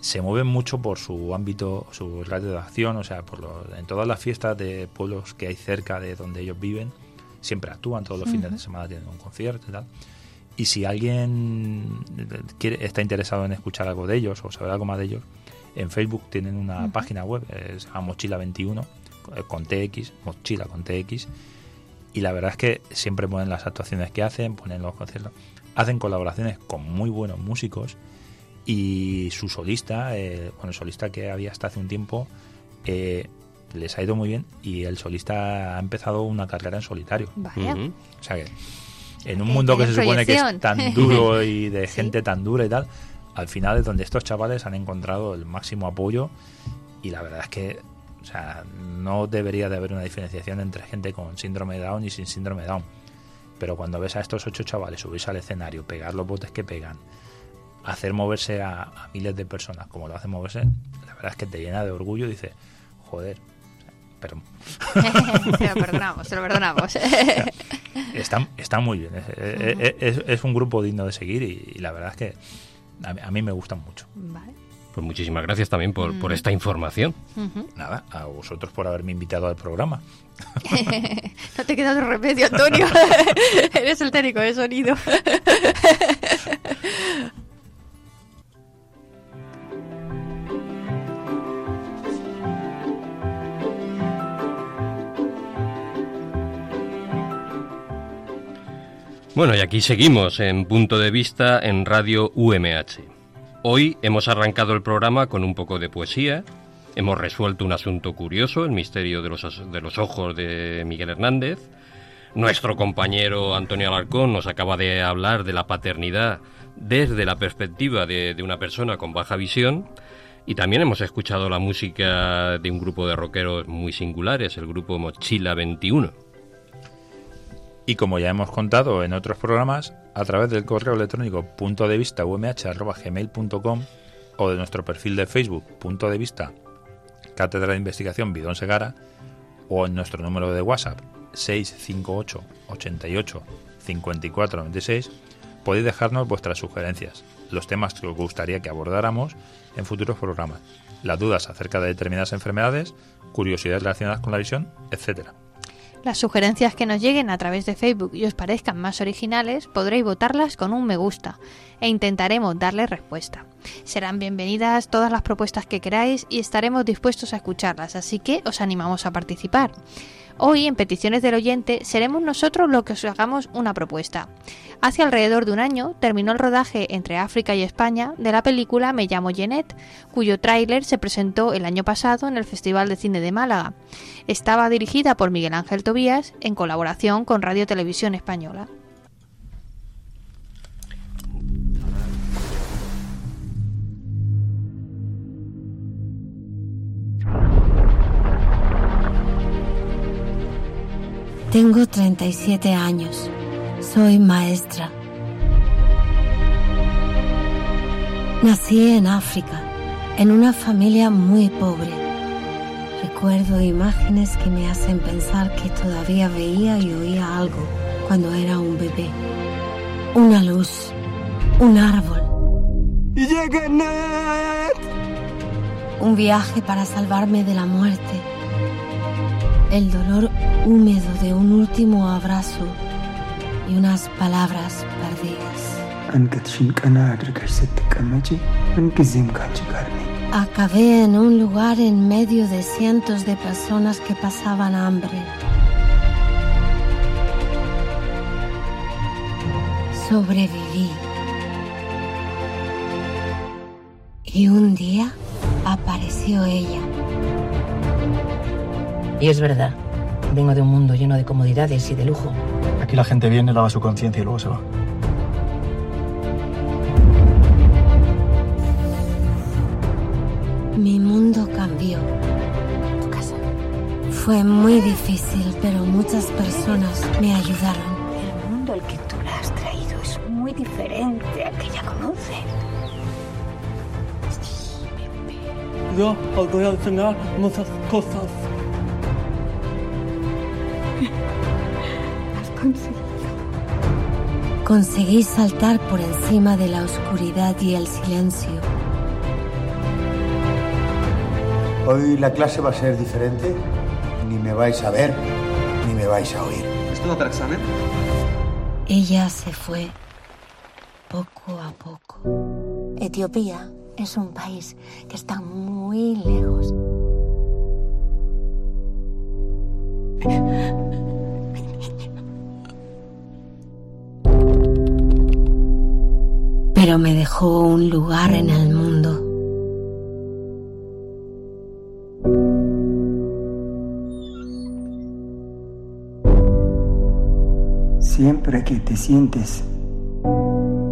Se mueven mucho por su ámbito, su radio de acción, o sea, por los- en todas las fiestas de pueblos que hay cerca de donde ellos viven, siempre actúan, todos los fines de semana tienen un concierto y tal. Y si alguien quiere, está interesado en escuchar algo de ellos o saber algo más de ellos, en Facebook tienen una página web, eh, se llama Mochila 21, eh, con TX, Mochila con TX, y la verdad es que siempre ponen las actuaciones que hacen, ponen los conciertos, hacen colaboraciones con muy buenos músicos y su solista, eh, bueno, el solista que había hasta hace un tiempo, eh, les ha ido muy bien y el solista ha empezado una carrera en solitario. Vaya. O sea que en un mundo que se supone que es tan duro y de Sí. gente tan dura y tal, al final es donde estos chavales han encontrado el máximo apoyo y la verdad es que O sea, no debería de haber una diferenciación entre gente con síndrome de Down y sin síndrome de Down. Pero cuando ves a estos ocho chavales subirse al escenario, pegar los botes que pegan, hacer moverse a, a miles de personas como lo hacen moverse, la verdad es que te llena de orgullo y dices, joder, pero se lo perdonamos, se lo perdonamos. está, está muy bien. Es, es- es- es un grupo digno de seguir y, y la verdad es que a, mí- a mí me gustan mucho. Vale. Pues muchísimas gracias también por, por esta información. Ujú. Nada, a vosotros por haberme invitado al programa. No te queda otro remedio, Antonio. Eres el técnico de sonido. Bueno, y aquí seguimos en punto de vista en Radio UMH. Hoy hemos arrancado el programa con un poco de poesía, hemos resuelto un asunto curioso, el misterio de los, de los ojos de Miguel Hernández. Nuestro compañero Antonio Alarcón nos acaba de hablar de la paternidad desde la perspectiva de, de una persona con baja visión. Y también hemos escuchado la música de un grupo de rockeros muy singulares, el grupo Mochila 21. Y como ya hemos contado en otros programas, a través del correo electrónico punto de vista umh@gmail.com o de nuestro perfil de Facebook punto de vista Cátedra de Investigación Bidón Segara o en nuestro número de WhatsApp 658 88 54 96 podéis dejarnos vuestras sugerencias, los temas que os gustaría que abordáramos en futuros programas, las dudas acerca de determinadas enfermedades, curiosidades relacionadas con la visión, etcétera. Las sugerencias que nos lleguen a través de Facebook y os parezcan más originales, podréis votarlas con un me gusta e intentaremos darle respuesta. Serán bienvenidas todas las propuestas que queráis y estaremos dispuestos a escucharlas, así que os animamos a participar. Hoy, en Peticiones del Oyente, seremos nosotros los que os hagamos una propuesta. Hace alrededor de un año terminó el rodaje entre África y España de la película Me llamo Jeanette, cuyo tráiler se presentó el año pasado en el Festival de Cine de Málaga. Estaba dirigida por Miguel Ángel Tobías en colaboración con Radio Televisión Española. Tengo 37 años. Soy maestra. Nací en África, en una familia muy pobre. Recuerdo imágenes que me hacen pensar que todavía veía y oía algo cuando era un bebé. Una luz, un árbol. Un viaje para salvarme de la muerte. El dolor húmedo de un último abrazo y unas palabras perdidas. Acabé en un lugar en medio de cientos de personas que pasaban hambre. Sobreviví. Y un día apareció ella. Y es verdad, vengo de un mundo lleno de comodidades y de lujo. Aquí la gente viene, lava su conciencia y luego se va. Mi mundo cambió. Tu casa. Fue muy difícil, pero muchas personas me ayudaron. El mundo al que tú la has traído es muy diferente al que ella conoce. Yo os voy a enseñar muchas cosas. Conseguí saltar por encima de la oscuridad y el silencio. Hoy la clase va a ser diferente. Ni me vais a ver, ni me vais a oír. ¿Es todo para examen? Ella se fue poco a poco. Etiopía es un país que está muy lejos. pero me dejó un lugar en el mundo. Siempre que te sientes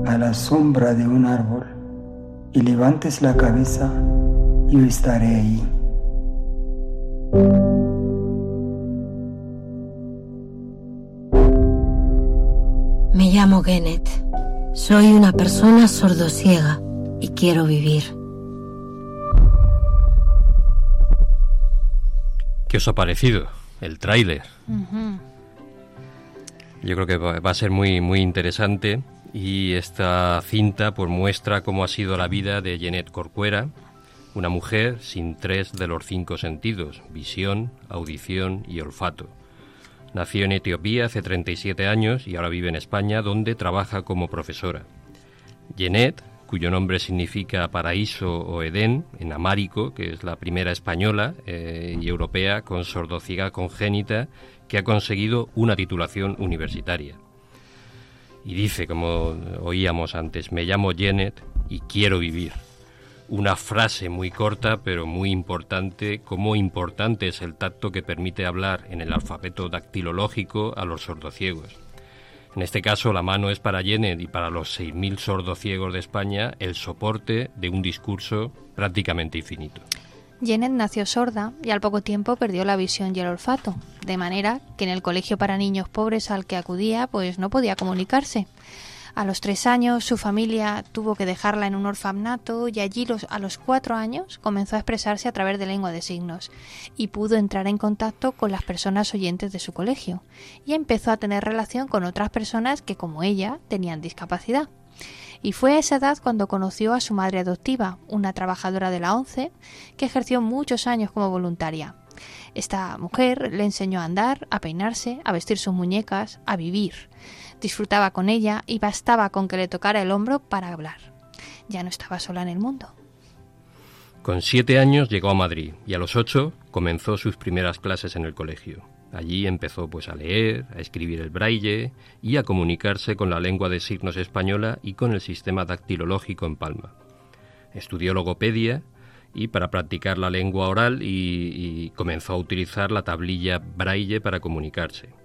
a la sombra de un árbol y levantes la cabeza, yo estaré ahí. Me llamo Genet. Soy una persona sordosiega y quiero vivir. ¿Qué os ha parecido el tráiler? Yo creo que va va a ser muy, muy interesante y esta cinta pues muestra cómo ha sido la vida de Jeanette Corcuera, una mujer sin tres de los cinco sentidos, visión, audición y olfato. Nació en Etiopía hace 37 años y ahora vive en España, donde trabaja como profesora. Jeanette, cuyo nombre significa paraíso o Edén, en amárico, que es la primera española eh, y europea con sordociega congénita que ha conseguido una titulación universitaria. Y dice, como oíamos antes, me llamo Janet y quiero vivir. Una frase muy corta pero muy importante, como importante es el tacto que permite hablar en el alfabeto dactilológico a los sordociegos. En este caso, la mano es para Janet y para los 6.000 sordociegos de España el soporte de un discurso prácticamente infinito. Janet nació sorda y al poco tiempo perdió la visión y el olfato, de manera que en el colegio para niños pobres al que acudía pues no podía comunicarse. A los tres años su familia tuvo que dejarla en un orfanato y allí a los cuatro años comenzó a expresarse a través de lengua de signos y pudo entrar en contacto con las personas oyentes de su colegio y empezó a tener relación con otras personas que como ella tenían discapacidad. Y fue a esa edad cuando conoció a su madre adoptiva, una trabajadora de la ONCE, que ejerció muchos años como voluntaria. Esta mujer le enseñó a andar, a peinarse, a vestir sus muñecas, a vivir. Disfrutaba con ella y bastaba con que le tocara el hombro para hablar. Ya no estaba sola en el mundo. Con siete años llegó a Madrid y a los ocho comenzó sus primeras clases en el colegio. Allí empezó pues a leer, a escribir el braille y a comunicarse con la lengua de signos española y con el sistema dactilológico en Palma. Estudió logopedia y para practicar la lengua oral y, y comenzó a utilizar la tablilla braille para comunicarse.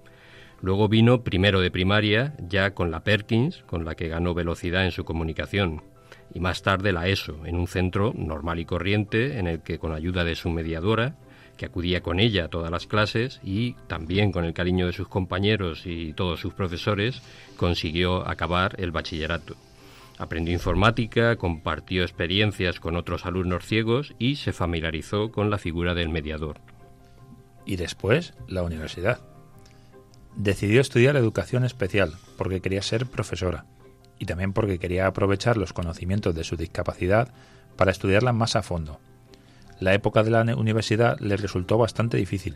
Luego vino primero de primaria ya con la Perkins, con la que ganó velocidad en su comunicación, y más tarde la ESO, en un centro normal y corriente en el que con ayuda de su mediadora, que acudía con ella a todas las clases y también con el cariño de sus compañeros y todos sus profesores, consiguió acabar el bachillerato. Aprendió informática, compartió experiencias con otros alumnos ciegos y se familiarizó con la figura del mediador. Y después, la universidad. Decidió estudiar educación especial porque quería ser profesora y también porque quería aprovechar los conocimientos de su discapacidad para estudiarla más a fondo. La época de la universidad le resultó bastante difícil,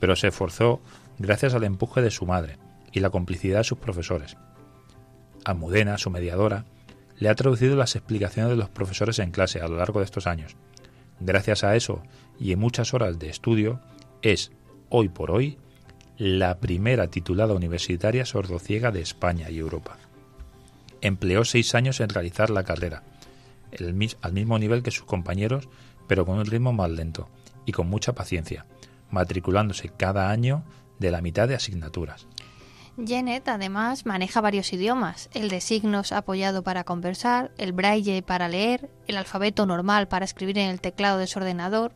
pero se esforzó gracias al empuje de su madre y la complicidad de sus profesores. Almudena, su mediadora, le ha traducido las explicaciones de los profesores en clase a lo largo de estos años. Gracias a eso y en muchas horas de estudio, es, hoy por hoy, la primera titulada universitaria sordociega de España y Europa. Empleó seis años en realizar la carrera, al mismo nivel que sus compañeros, pero con un ritmo más lento y con mucha paciencia, matriculándose cada año de la mitad de asignaturas. Janet además maneja varios idiomas, el de signos apoyado para conversar, el braille para leer, el alfabeto normal para escribir en el teclado de su ordenador.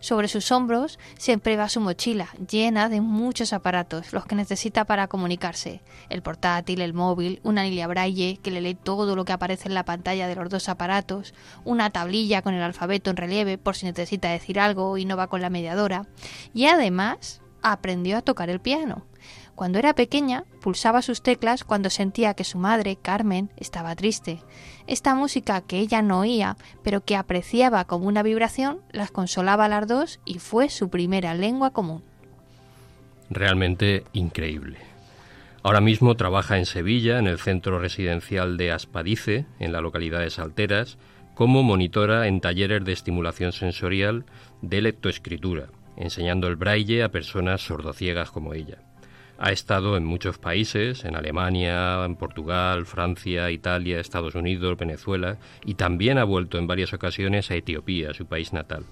Sobre sus hombros siempre va su mochila, llena de muchos aparatos, los que necesita para comunicarse. El portátil, el móvil, una anilla braille que le lee todo lo que aparece en la pantalla de los dos aparatos, una tablilla con el alfabeto en relieve por si necesita decir algo y no va con la mediadora. Y además aprendió a tocar el piano. Cuando era pequeña, pulsaba sus teclas cuando sentía que su madre, Carmen, estaba triste. Esta música que ella no oía, pero que apreciaba como una vibración, las consolaba a las dos y fue su primera lengua común. Realmente increíble. Ahora mismo trabaja en Sevilla, en el centro residencial de Aspadice, en la localidad de Salteras, como monitora en talleres de estimulación sensorial de lectoescritura, enseñando el braille a personas sordociegas como ella. Ha estado en muchos países, en Alemania, en Portugal, Francia, Italia, Estados Unidos, Venezuela, y también ha vuelto en varias ocasiones a Etiopía, su país natal.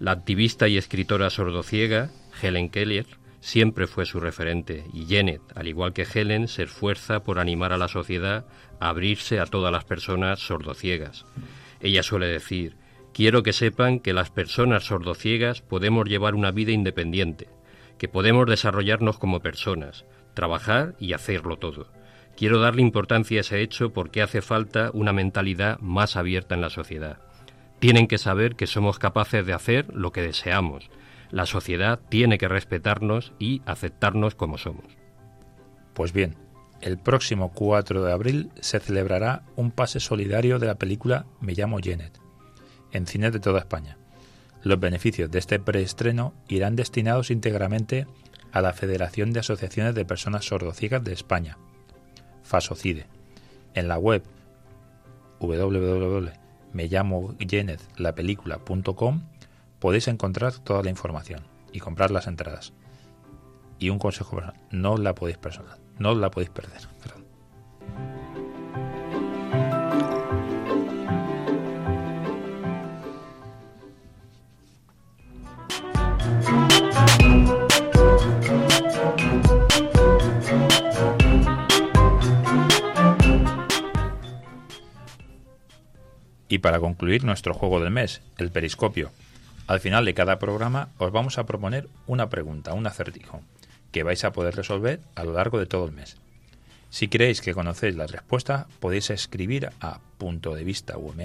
La activista y escritora sordociega, Helen Keller, siempre fue su referente, y Janet, al igual que Helen, se esfuerza por animar a la sociedad a abrirse a todas las personas sordociegas. Ella suele decir, Quiero que sepan que las personas sordociegas podemos llevar una vida independiente, que podemos desarrollarnos como personas, trabajar y hacerlo todo. Quiero darle importancia a ese hecho porque hace falta una mentalidad más abierta en la sociedad. Tienen que saber que somos capaces de hacer lo que deseamos. La sociedad tiene que respetarnos y aceptarnos como somos. Pues bien, el próximo 4 de abril se celebrará un pase solidario de la película Me llamo Janet, en cines de toda España. Los beneficios de este preestreno irán destinados íntegramente a la Federación de Asociaciones de Personas Sordociegas de España, FASOCIDE. En la web www.mellamoyenezlapelícula.com podéis encontrar toda la información y comprar las entradas. Y un consejo personal, no la podéis no la podéis perder. Y para concluir nuestro juego del mes, el periscopio. Al final de cada programa os vamos a proponer una pregunta, un acertijo, que vais a poder resolver a lo largo de todo el mes. Si creéis que conocéis la respuesta, podéis escribir a punto de vista con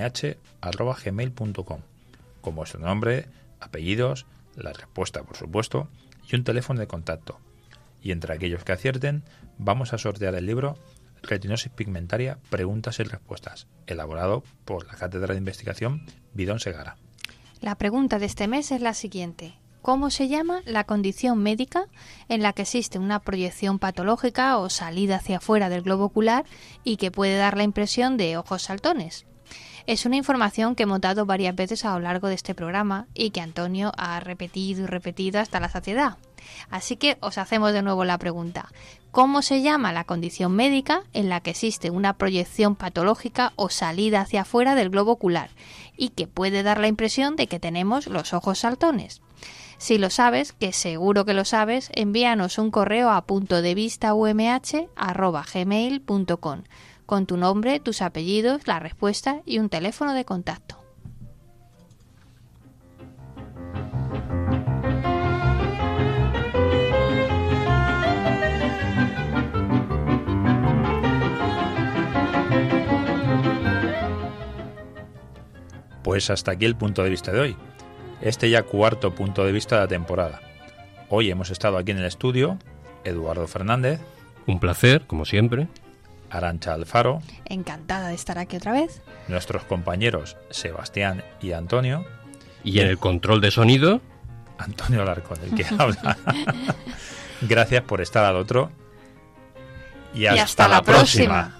vuestro nombre, apellidos, la respuesta por supuesto y un teléfono de contacto. Y entre aquellos que acierten, vamos a sortear el libro Retinosis pigmentaria, preguntas y respuestas, elaborado por la Cátedra de Investigación Bidón Segara. La pregunta de este mes es la siguiente. ¿Cómo se llama la condición médica en la que existe una proyección patológica o salida hacia afuera del globo ocular y que puede dar la impresión de ojos saltones? Es una información que hemos dado varias veces a lo largo de este programa y que Antonio ha repetido y repetido hasta la saciedad. Así que os hacemos de nuevo la pregunta. ¿Cómo se llama la condición médica en la que existe una proyección patológica o salida hacia afuera del globo ocular y que puede dar la impresión de que tenemos los ojos saltones? Si lo sabes, que seguro que lo sabes, envíanos un correo a punto de vista gmail.com con tu nombre, tus apellidos, la respuesta y un teléfono de contacto. Pues hasta aquí el punto de vista de hoy. Este ya cuarto punto de vista de la temporada. Hoy hemos estado aquí en el estudio Eduardo Fernández. Un placer, como siempre. Arancha Alfaro. Encantada de estar aquí otra vez. Nuestros compañeros Sebastián y Antonio. Y en el control de sonido. Antonio Larcón, el que habla. Gracias por estar al otro. Y hasta, la, próxima.